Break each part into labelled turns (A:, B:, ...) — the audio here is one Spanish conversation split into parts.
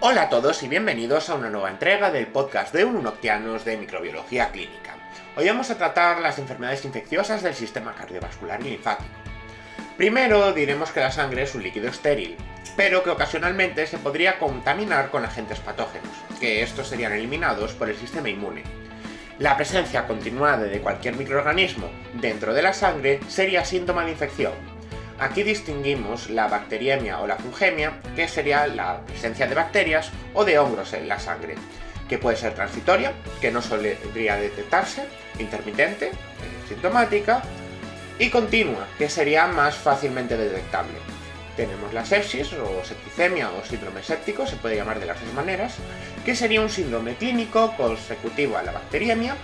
A: Hola a todos y bienvenidos a una nueva entrega del podcast de Ununoctianos de Microbiología Clínica. Hoy vamos a tratar las enfermedades infecciosas del sistema cardiovascular y linfático. Primero diremos que la sangre es un líquido estéril, pero que ocasionalmente se podría contaminar con agentes patógenos, que estos serían eliminados por el sistema inmune. La presencia continuada de cualquier microorganismo dentro de la sangre sería síntoma de infección, Aquí distinguimos la bacteriemia o la fungemia, que sería la presencia de bacterias o de hongos en la sangre, que puede ser transitoria, que no solía detectarse, intermitente, sintomática, y continua, que sería más fácilmente detectable. Tenemos la sepsis o septicemia o síndrome séptico, se puede llamar de las dos maneras, que sería un síndrome clínico consecutivo a la bacteriemia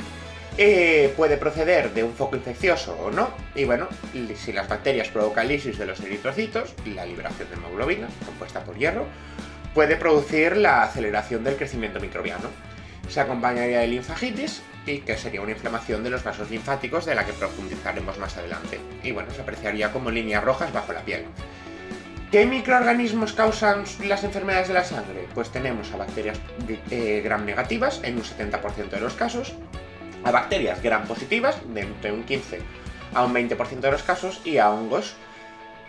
A: eh, puede proceder de un foco infeccioso o no, y bueno, si las bacterias provocan lisis de los eritrocitos, la liberación de hemoglobina, compuesta por hierro, puede producir la aceleración del crecimiento microbiano. Se acompañaría de linfagitis, y que sería una inflamación de los vasos linfáticos de la que profundizaremos más adelante. Y bueno, se apreciaría como líneas rojas bajo la piel. ¿Qué microorganismos causan las enfermedades de la sangre? Pues tenemos a bacterias eh, gram negativas en un 70% de los casos, a bacterias gram positivas, de entre un 15 a un 20% de los casos, y a hongos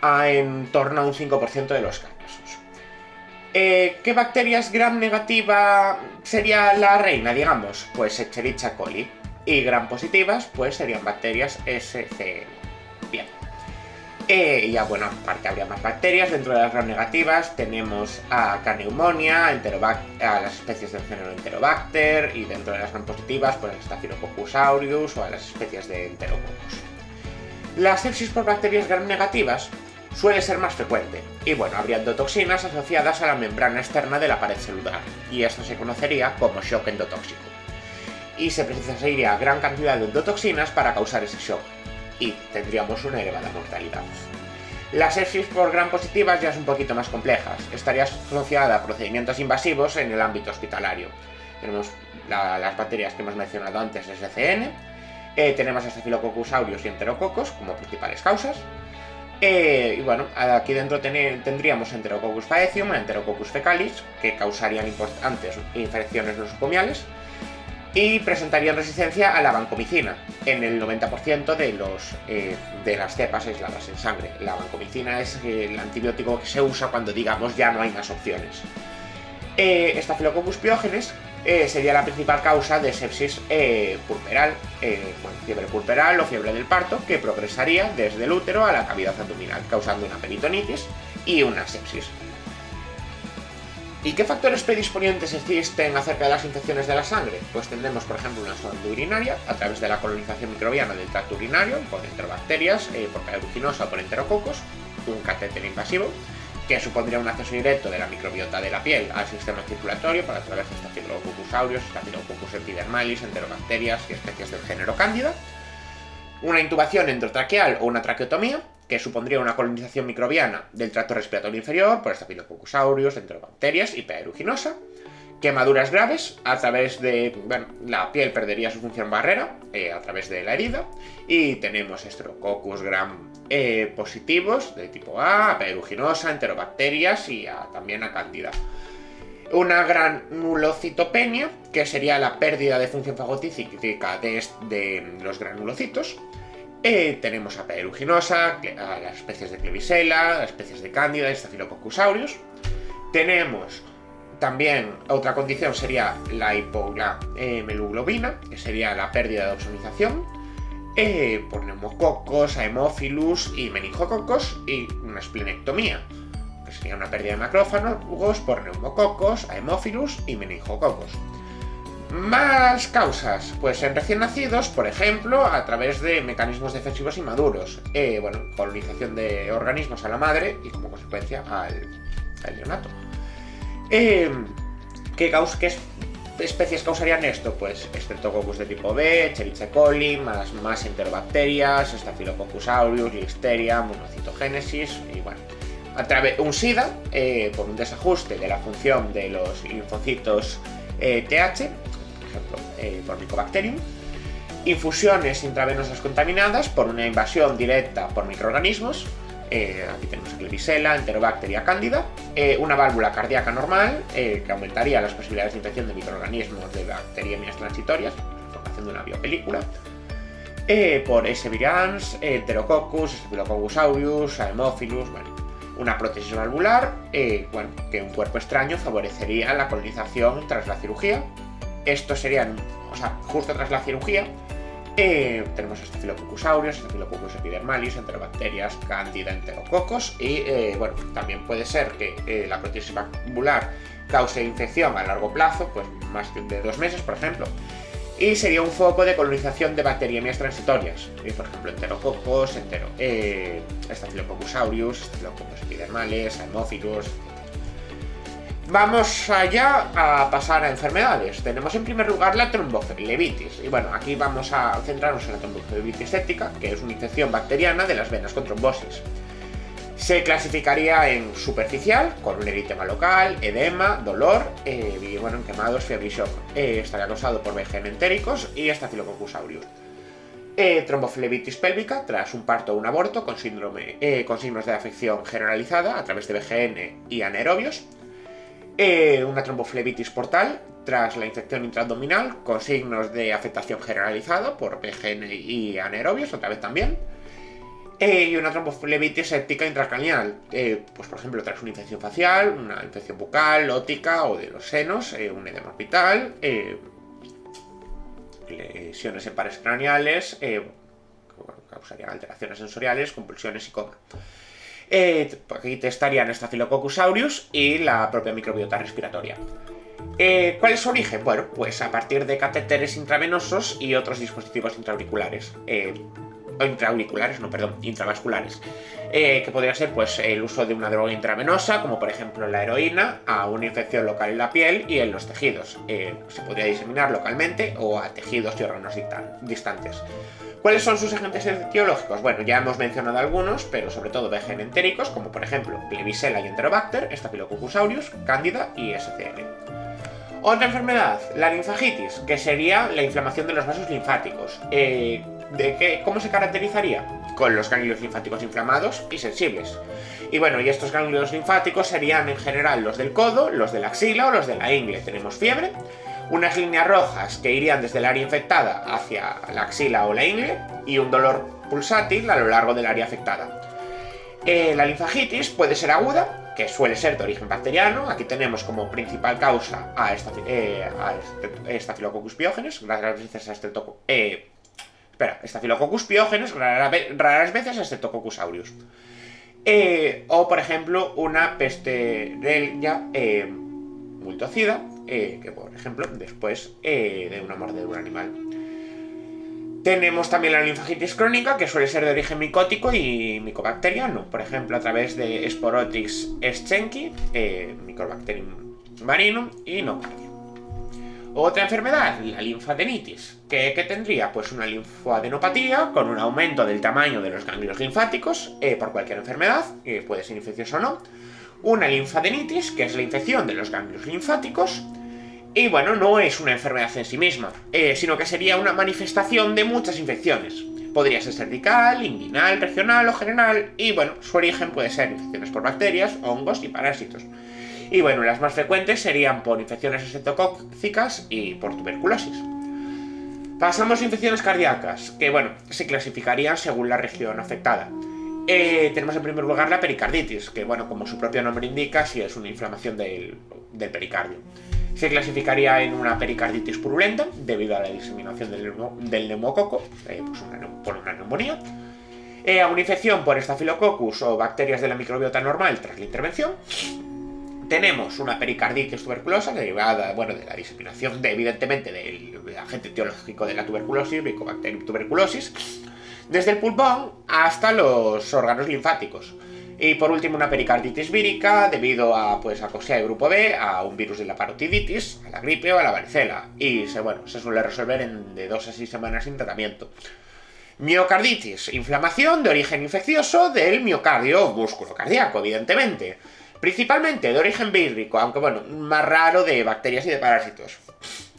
A: a en torno a un 5% de los casos. Eh, ¿Qué bacterias gram negativa sería la reina, digamos? Pues Escherichia coli. Y gram positivas, pues serían bacterias SCN. Bien. Eh, ya bueno, aparte habría más bacterias. Dentro de las gram negativas tenemos a Caneumonia, a las especies del género Enterobacter, y dentro de las gram positivas, pues a Staphylococcus aureus o a las especies de Enterococcus. La sepsis por bacterias gram negativas suele ser más frecuente, y bueno, habría endotoxinas asociadas a la membrana externa de la pared celular, y esto se conocería como shock endotóxico. Y se precisaría gran cantidad de endotoxinas para causar ese shock y tendríamos una elevada mortalidad. La sepsis por gram positivas ya es un poquito más complejas. Estaría asociada a procedimientos invasivos en el ámbito hospitalario. Tenemos las bacterias que hemos mencionado antes, SCN, eh, tenemos Staphylococcus aureus y Enterococcus como principales causas. Eh, y bueno, aquí dentro tendríamos Enterococcus faecium, Enterococcus fecalis, que causarían importantes infecciones nosocomiales y presentarían resistencia a la vancomicina en el 90% de, los, eh, de las cepas aisladas en sangre. La vancomicina es el antibiótico que se usa cuando digamos ya no hay más opciones. Eh, Staphylococcus piógenes eh, sería la principal causa de sepsis eh, purperal, bueno, fiebre purperal o fiebre del parto, que progresaría desde el útero a la cavidad abdominal, causando una peritonitis y una sepsis. ¿Y qué factores predisponentes existen acerca de las infecciones de la sangre? Pues tendremos, por ejemplo, una sonda urinaria a través de la colonización microbiana del tracto urinario por enterobacterias, eh, por caeruginosa o por enterococos, un catéter invasivo, que supondría un acceso directo de la microbiota de la piel al sistema circulatorio para través de Staphylococcus aureus, Staphylococcus epidermalis, enterobacterias y especies del género Cándida, una intubación endotraqueal o una traqueotomía, que supondría una colonización microbiana del tracto respiratorio inferior por Staphylococcus aureus, enterobacterias y P. aeruginosa, quemaduras graves a través de, bueno, la piel perdería su función barrera eh, a través de la herida y tenemos Streptococcus gram eh, positivos de tipo A, P. aeruginosa, enterobacterias y también a Candida. Una gran nulocitopenia, que sería la pérdida de función fagotística de, de los granulocitos, eh, tenemos a Peruginosa, a las especies de Clevisela, las especies de Cándida, Staphylococcus. Tenemos también otra condición sería la hipohemoglobina, que sería la pérdida de oxonización, eh, por neumococos, hemófilus y meningococos, y una esplenectomía, que sería una pérdida de macrófagos por neumococos, hemófilus y meningococos. Más causas, pues en recién nacidos, por ejemplo, a través de mecanismos defensivos inmaduros, eh, bueno, colonización de organismos a la madre y como consecuencia al, neonato. Eh, ¿qué, especies causarían esto? Pues Streptococcus de tipo B, Escherichia coli, más, más enterobacterias, Staphylococcus aureus, Listeria, monocitogénesis y bueno. A través, un SIDA, eh, por un desajuste de la función de los linfocitos TH, eh, por Mycobacterium, infusiones intravenosas contaminadas por una invasión directa por microorganismos, eh, aquí tenemos Klebsiella, Enterobacteria cándida, eh, una válvula cardíaca normal que aumentaría las posibilidades de infección de microorganismos de bacteriemias transitorias, formación de una biopelícula, por S. virans, Enterococcus, Staphylococcus aureus, Haemophilus, bueno, una prótesis valvular, bueno, que un cuerpo extraño favorecería la colonización tras la cirugía. Esto serían, o sea, justo tras la cirugía, eh, tenemos Staphylococcus aureus, Staphylococcus epidermalis, enterobacterias, candida, enterococos y eh, bueno, también puede ser que eh, la prótesis valvular cause infección a largo plazo, pues más de dos meses, por ejemplo, y sería un foco de colonización de bacteriemias transitorias, por ejemplo, enterococos, entero, Staphylococcus aureus, Staphylococcus epidermales, Haemophilus, Vamos allá a pasar a enfermedades. Tenemos en primer lugar la tromboflebitis. Y bueno, aquí vamos a centrarnos en la tromboflebitis séptica, que es una infección bacteriana de las venas con trombosis. Se clasificaría en superficial, con un eritema local, edema, dolor, eh, y bueno, en quemados, fiebre y shock. Eh, estaría causado por VGN entéricos y Staphylococcus aureus. Eh, tromboflebitis pélvica tras un parto o un aborto con, síndrome, con signos de afección generalizada a través de VGN y anaerobios eh, una tromboflebitis portal tras la infección intraabdominal con signos de afectación generalizada por PGN y anaerobios, otra vez también. Eh, y una tromboflebitis séptica intracranial, eh, pues por ejemplo tras una infección facial, una infección bucal, ótica o de los senos, un edema orbital, lesiones en pares craneales, causarían alteraciones sensoriales, compulsiones y coma. Eh, aquí testarían Staphylococcus aureus y la propia microbiota respiratoria. Eh, ¿Cuál es su origen? Bueno, pues a partir de catéteres intravenosos y otros dispositivos intraauriculares. Eh, intraauriculares, no, perdón, intravasculares. que podría ser pues el uso de una droga intravenosa, como por ejemplo la heroína, a una infección local en la piel y en los tejidos. se podría diseminar localmente o a tejidos y órganos distantes. ¿Cuáles son sus agentes etiológicos? Bueno, ya hemos mencionado algunos, pero sobre todo VGN entéricos, como por ejemplo Klebsiella y Enterobacter, Staphylococcus aureus, Candida y SCL. Otra enfermedad, la linfagitis, que sería la inflamación de los vasos linfáticos. Eh, ¿de qué, ¿Cómo se caracterizaría? Con los ganglios linfáticos inflamados y sensibles. Y bueno, y estos ganglios linfáticos serían en general los del codo, los de la axila o los de la ingle. Tenemos fiebre, unas líneas rojas que irían desde el área infectada hacia la axila o la ingle y un dolor pulsátil a lo largo del área afectada. Eh, la linfagitis puede ser aguda, que suele ser de origen bacteriano. Aquí tenemos como principal causa a, esta, eh, Staphylococcus pyogenes, raras veces a eh, espera, Staphylococcus pyogenes, raras, veces a Streptococcus aureus. Eh, o, por ejemplo, una peste eh, multocida, eh, que por ejemplo después eh, de una mordedura de un animal. Tenemos también la linfagitis crónica, que suele ser de origen micótico y micobacteriano, por ejemplo a través de Sporotrix schenki, eh, Mycobacterium marinum y nocardia. Otra enfermedad, la linfadenitis. ¿Qué, ¿Qué, tendría? Pues una linfadenopatía con un aumento del tamaño de los ganglios linfáticos por cualquier enfermedad, que puede ser infecciosa o no una linfadenitis, que es la infección de los ganglios linfáticos, y bueno, no es una enfermedad en sí misma, eh, sino que sería una manifestación de muchas infecciones. Podría ser cervical, inguinal, regional o general, y bueno, su origen puede ser infecciones por bacterias, hongos y parásitos. Y bueno, las más frecuentes serían por infecciones estreptocócicas y por tuberculosis. Pasamos a infecciones cardíacas, que bueno, se clasificarían según la región afectada. Eh, tenemos en primer lugar la pericarditis, que bueno, como su propio nombre indica, sí es una inflamación del, pericardio. Se clasificaría en una pericarditis purulenta debido a la diseminación del, neumococo, eh, pues por una neumonía, eh, a una infección por estafilococcus o bacterias de la microbiota normal tras la intervención. Tenemos una pericarditis tuberculosa derivada bueno, de la diseminación, de, evidentemente, del agente etiológico de la tuberculosis, Mycobacterium tuberculosis, desde el pulmón hasta los órganos linfáticos. Y por último, una pericarditis vírica debido a pues, a de grupo B, a un virus de la parotiditis, a la gripe o a la varicela. Y se, bueno, se suele resolver en de 2 a 6 semanas sin tratamiento. Miocarditis, inflamación de origen infeccioso del miocardio músculo cardíaco, evidentemente. Principalmente de origen vírico, aunque bueno, más raro de bacterias y de parásitos.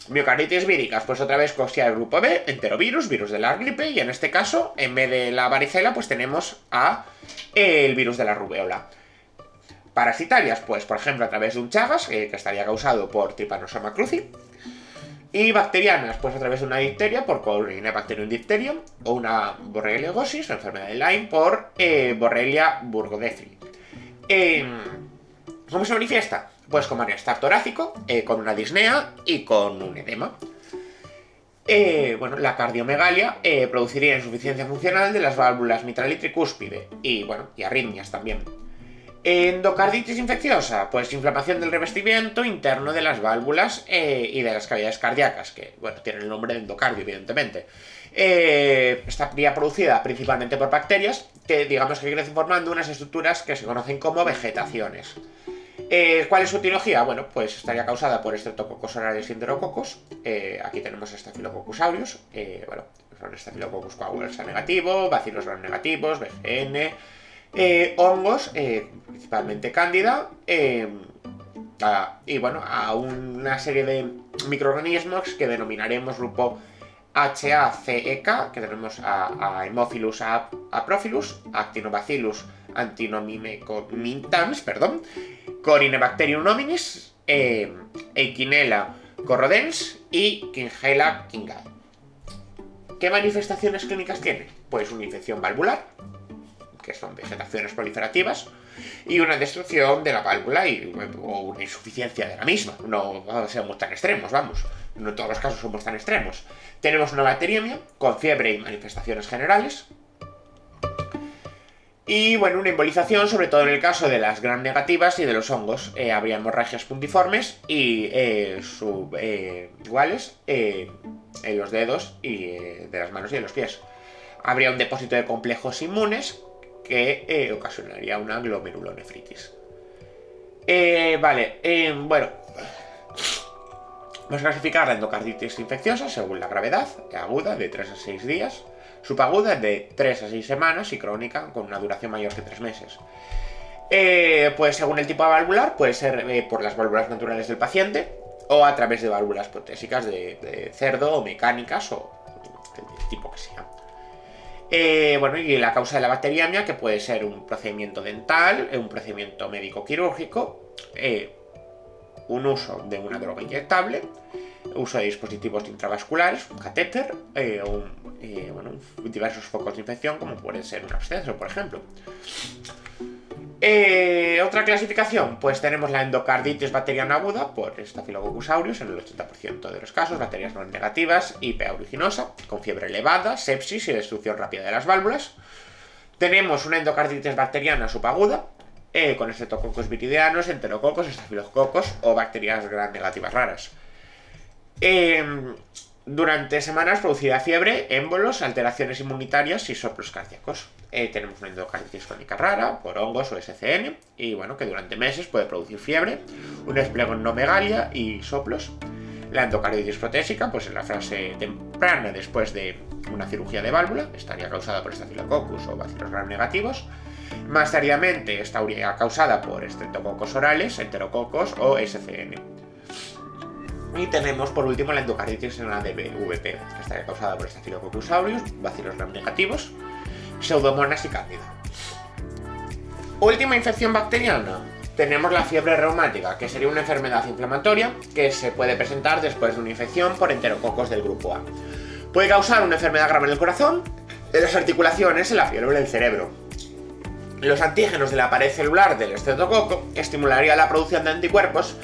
A: Miocarditis víricas, pues otra vez cosía el grupo B, enterovirus, virus de la gripe, y en este caso, en vez de la varicela, pues tenemos a el virus de la rubeola. Parasitarias, pues por ejemplo a través de un chagas, eh, que estaría causado por Trypanosoma cruzi. Y bacterianas, pues a través de una difteria por Corynebacterium diphtherium, o una o enfermedad de Lyme, por eh, Borrelia burgdorferi. Em, ¿Cómo se manifiesta? Pues con malestar torácico, eh, con una disnea y con un edema. Eh, bueno, la cardiomegalia eh, produciría insuficiencia funcional de las válvulas mitral y tricúspide y, bueno, y arritmias también. Endocarditis infecciosa, pues inflamación del revestimiento interno de las válvulas y de las cavidades cardíacas, que, bueno, tienen el nombre de endocardio, evidentemente. estaría producida principalmente por bacterias que, digamos que crecen formando unas estructuras que se conocen como vegetaciones. Eh, ¿Cuál es su etiología? Bueno, pues estaría causada por estreptococos orales y enterococos. Eh, aquí tenemos Staphylococcus aureus. Eh, bueno, son Staphylococcus coagulosa negativo, bacilos gram negativos, BGN, hongos, principalmente cándida, y bueno, a una serie de microorganismos que denominaremos grupo HACEK, que tenemos a, a Hemophilus aprophilus, Actinobacillus antinomimecomintans, perdón, Corynebacterium nominis, eh, corrodens y Kingella kingai. ¿Qué manifestaciones clínicas tiene? Pues una infección valvular, que son vegetaciones proliferativas, y una destrucción de la válvula y, o una insuficiencia de la misma. No seamos tan extremos, vamos. No todos los casos somos tan extremos. Tenemos una bacteriemia con fiebre y manifestaciones generales, y bueno, una embolización, sobre todo en el caso de las gran negativas y de los hongos. Eh, habría hemorragias puntiformes y eh, eh iguales eh, en los dedos y de las manos y de los pies. Habría un depósito de complejos inmunes que ocasionaría una glomerulonefritis. vale, bueno. Vamos a clasificar la endocarditis infecciosa según la gravedad aguda de 3 a 6 días Subaguda es de 3 a 6 semanas y crónica con una duración mayor que 3 meses. Eh, pues según el tipo de valvular, puede ser eh, por las válvulas naturales del paciente o a través de válvulas protésicas de, cerdo o mecánicas o del tipo que sea. Eh, bueno, y la causa de la bacteriemia, que puede ser un procedimiento dental, un procedimiento médico-quirúrgico, un uso de una droga inyectable, uso de dispositivos intravasculares, catéter, eh, eh, diversos focos de infección, como puede ser un absceso, por ejemplo. Eh, otra clasificación, pues tenemos la endocarditis bacteriana aguda por Staphylococcus aureus en el 80% de los casos, bacterias no negativas, IP originosa, con fiebre elevada, sepsis y destrucción rápida de las válvulas. Tenemos una endocarditis bacteriana subaguda, con estreptococos viridianos, enterococos, estafilococos o bacterias gram negativas raras. Em, durante semanas producida fiebre, émbolos, alteraciones inmunitarias y soplos cardíacos. Eh, tenemos una endocarditis crónica rara por hongos o SCN y bueno, que durante meses puede producir fiebre, un despliegue en megalia y soplos. La endocarditis protésica, pues en la fase temprana después de una cirugía de válvula, estaría causada por Staphylococcus o bacilos gram negativos. Más tardíamente estaría causada por estreptococos orales, enterococos o SCN. Y tenemos por último la endocarditis en la DVP, que está causada por Staphylococcus aureus, bacilos gram negativos, pseudomonas y cándida. Última infección bacteriana. Tenemos la fiebre reumática, que sería una enfermedad inflamatoria que se puede presentar después de una infección por enterococos del grupo A. Puede causar una enfermedad grave en el corazón, en las articulaciones, en la fiebre del cerebro. Los antígenos de la pared celular del estreptococo estimularían la producción de anticuerpos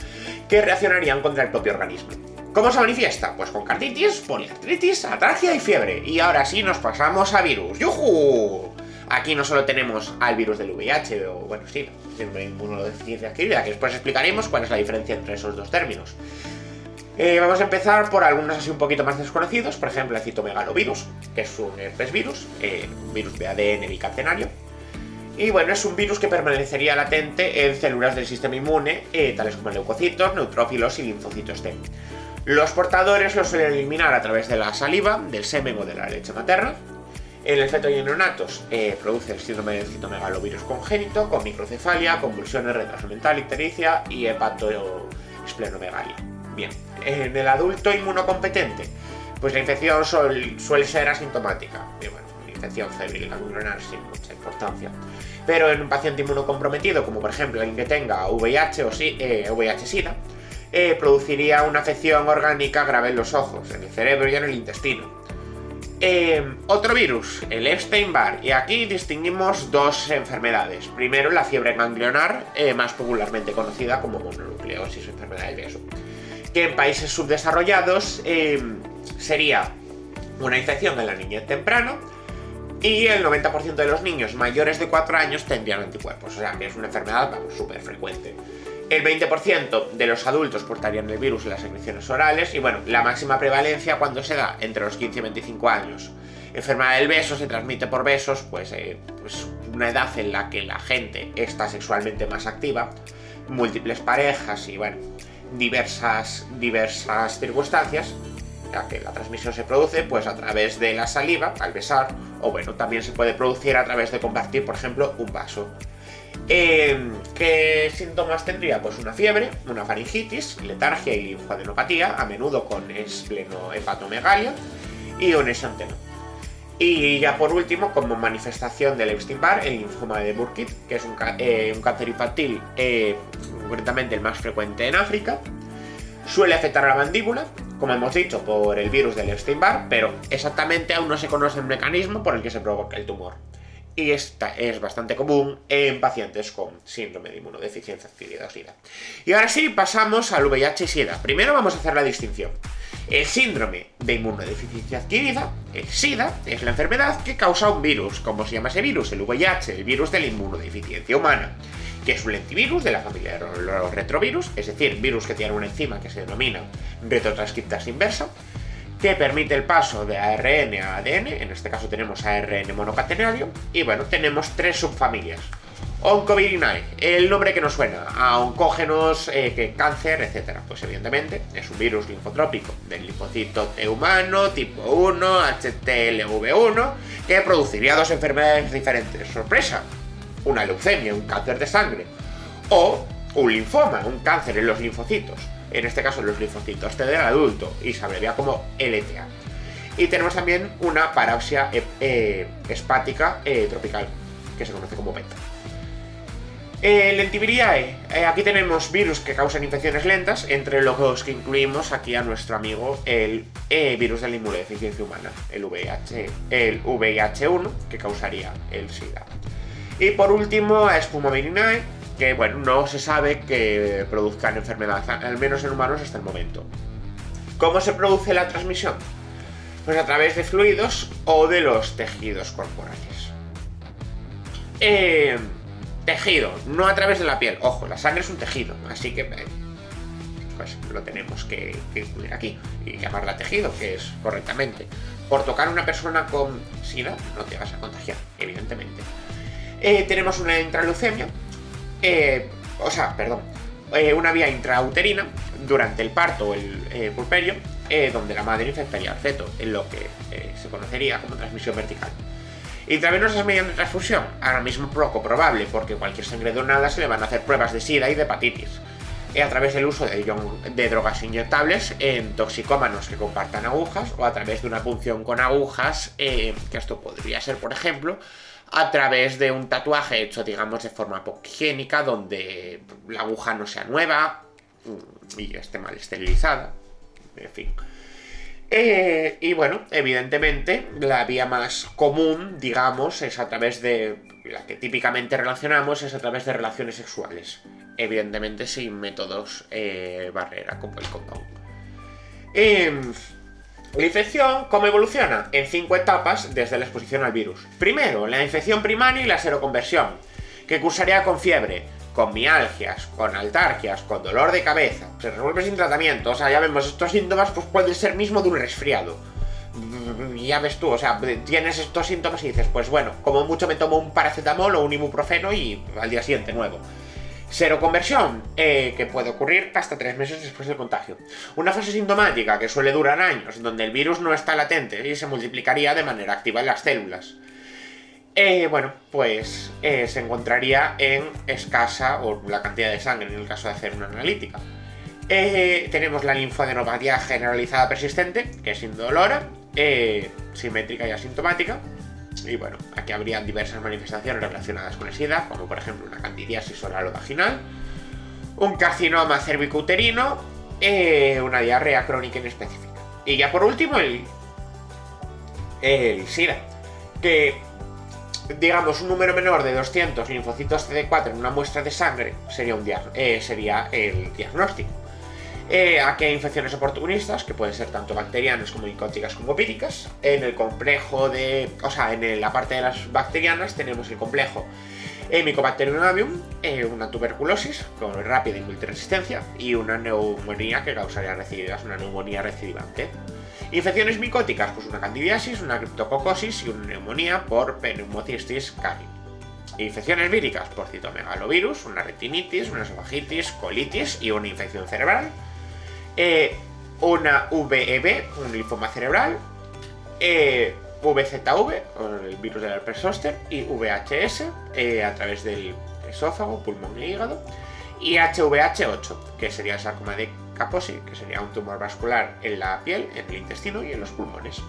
A: que reaccionarían contra el propio organismo. ¿Cómo se manifiesta? Pues con carditis, poliartritis, atragia y fiebre. Y ahora sí nos pasamos a virus. ¡Yujú! Aquí no solo tenemos al virus del VIH, o bueno, sí, síndrome inmunodeficiencia adquirida, que después explicaremos cuál es la diferencia entre esos dos términos. Eh, vamos a empezar por algunos así un poquito más desconocidos, por ejemplo el citomegalovirus, que es un herpes virus, eh, virus de ADN bicatenario, y bueno, es un virus que permanecería latente en células del sistema inmune, eh, tales como leucocitos, neutrófilos y linfocitos T. Los portadores los suelen eliminar a través de la saliva, del semen o de la leche materna. En el feto y en neonatos eh, produce el síndrome del citomegalovirus congénito, con microcefalia, convulsiones, retraso mental, ictericia y hepatoesplenomegalia. Bien, en el adulto inmunocompetente, pues la infección suele ser asintomática. Y bueno, infección febril ganglionar sin mucha importancia. Pero en un paciente inmunocomprometido, como por ejemplo alguien que tenga VIH o VIH-Sida, eh, produciría una afección orgánica grave en los ojos, en el cerebro y en el intestino. Eh, otro virus, el Epstein-Barr, y aquí distinguimos dos enfermedades. Primero, la fiebre ganglionar, eh, más popularmente conocida como mononucleosis o enfermedad del beso, que en países subdesarrollados sería una infección en la niñez temprano y el 90% de los niños mayores de 4 años tendrían anticuerpos, o sea que es una enfermedad súper frecuente. El 20% de los adultos portarían el virus en las secreciones orales y bueno, la máxima prevalencia cuando se da entre los 15 y 25 años. Enfermedad del beso se transmite por besos, pues, eh, pues una edad en la que la gente está sexualmente más activa, múltiples parejas y bueno, diversas, diversas circunstancias que la transmisión se produce pues a través de la saliva, al besar, o bueno, también se puede producir a través de compartir, por ejemplo, un vaso. Em, ¿Qué síntomas tendría? Pues una fiebre, una faringitis, letargia y linfadenopatía, a menudo con esplenohepatomegalia y un exanteno. Y ya por último, como manifestación del Epstein-Barr, el linfoma de Burkitt, que es un, eh, cáncer infantil, eh, concretamente el más frecuente en África, suele afectar a la mandíbula, como hemos dicho, por el virus del Epstein-Barr, pero exactamente aún no se conoce el mecanismo por el que se provoca el tumor. Y esta es bastante común en pacientes con síndrome de inmunodeficiencia adquirida o SIDA. Y ahora sí, pasamos al VIH y SIDA. Primero vamos a hacer la distinción. El síndrome de inmunodeficiencia adquirida, el SIDA, es la enfermedad que causa un virus. ¿Cómo se llama ese virus? El VIH, el virus de la inmunodeficiencia humana que es un lentivirus de la familia de los retrovirus, es decir, virus que tiene una enzima que se denomina retrotranscriptase inversa, que permite el paso de ARN a ADN, en este caso tenemos ARN monocatenario, y bueno, tenemos tres subfamilias. Oncovirinae, el nombre que nos suena, a oncógenos, eh, que cáncer, etc. Pues evidentemente es un virus linfotrópico del linfocito T humano, tipo 1, HTLV1, que produciría dos enfermedades diferentes. ¡Sorpresa! Una leucemia, un cáncer de sangre, o un linfoma, un cáncer en los linfocitos, en este caso los linfocitos T del adulto, y se abrevia como LTA. Y tenemos también una parapsia eh, eh, espática eh, tropical, que se conoce como PETA. El Lentiviriae, aquí tenemos virus que causan infecciones lentas, entre los que incluimos aquí a nuestro amigo el virus de la inmunodeficiencia humana, el VIH, el VIH1, que causaría el SIDA. Y por último, a Spumavirinae, que bueno, no se sabe que produzcan enfermedad, al menos en humanos hasta el momento. ¿Cómo se produce la transmisión? Pues a través de fluidos o de los tejidos corporales. Eh, tejido, no a través de la piel. Ojo, la sangre es un tejido, así que eh, pues lo tenemos que, incluir aquí y llamarla tejido, que es correctamente. Por tocar a una persona con SIDA no te vas a contagiar, evidentemente. Eh, tenemos una intraleucemia, eh, o sea, perdón, eh, una vía intrauterina durante el parto o el pulperio, donde la madre infectaría al feto, en lo que se conocería como transmisión vertical. Intravenosas mediante transfusión, ahora mismo poco probable, porque cualquier sangre donada se le van a hacer pruebas de SIDA y de hepatitis. a través del uso de, drogas inyectables en toxicómanos que compartan agujas o a través de una punción con agujas, que esto podría ser, por ejemplo, a través de un tatuaje hecho, digamos, de forma poco higiénica, donde la aguja no sea nueva mm, y esté mal esterilizada. En fin. Eh, y bueno, evidentemente, la vía más común, digamos, es a través de. La que típicamente relacionamos es a través de relaciones sexuales. Evidentemente, sin métodos eh, barrera como el condón. Eh, la infección, ¿cómo evoluciona? En cinco etapas desde la exposición al virus. Primero, la infección primaria y la seroconversión, que cursaría con fiebre, con mialgias, con altarquias, con dolor de cabeza. Se resuelve sin tratamiento, o sea, ya vemos, estos síntomas pues pueden ser mismo de un resfriado. Ya ves tú, o sea, tienes estos síntomas y dices, pues bueno, como mucho me tomo un paracetamol o un ibuprofeno y al día siguiente nuevo. Seroconversión, eh, que puede ocurrir hasta tres meses después del contagio. Una fase sintomática que suele durar años, donde el virus no está latente y se multiplicaría de manera activa en las células. Eh, bueno, pues eh, se encontraría en escasa o la cantidad de sangre en el caso de hacer una analítica. Eh, tenemos la linfadenopatía generalizada persistente, que es indolora, simétrica y asintomática. Y bueno, aquí habrían diversas manifestaciones relacionadas con el SIDA, como por ejemplo una candidiasis oral o vaginal, un carcinoma cervicuterino, eh, una diarrea crónica inespecífica. Y ya por último, el, el SIDA, que digamos un número menor de 200 linfocitos CD4 en una muestra de sangre sería, un eh, sería el diagnóstico. Eh, aquí hay infecciones oportunistas, que pueden ser tanto bacterianas como micóticas como píricas. En el complejo de. O sea, en la parte de las bacterianas tenemos el complejo Mycobacterium avium, eh, una tuberculosis con rápida y multiresistencia y una neumonía que causaría recidivas, una neumonía recidivante. Infecciones micóticas, pues una candidiasis, una criptococosis y una neumonía por pneumocystis cari. Infecciones víricas por citomegalovirus, una retinitis, una esofagitis, colitis y una infección cerebral. Eh, una VEB, un linfoma cerebral. Eh, VZV, el virus del herpes zóster, y VHS eh, a través del esófago, pulmón e hígado, y HVH8, que sería el sarcoma de Kaposi, que sería un tumor vascular en la piel, en el intestino y en los pulmones.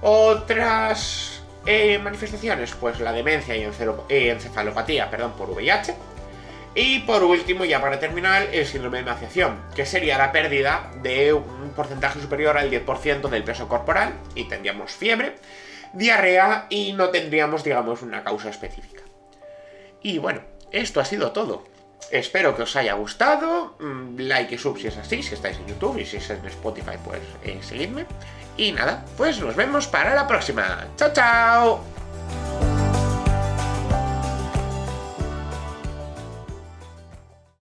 A: Otras eh, manifestaciones, pues la demencia y encefalopatía perdón, por VIH, y por último, ya para terminar, el síndrome de emaciación, que sería la pérdida de un porcentaje superior al 10% del peso corporal y tendríamos fiebre, diarrea y no tendríamos, digamos, una causa específica. Y bueno, esto ha sido todo. Espero que os haya gustado. Mm, like y sub si es así, si estáis en YouTube y si es en Spotify, pues eh, seguidme. Y nada, pues nos vemos para la próxima. ¡Chao, chao!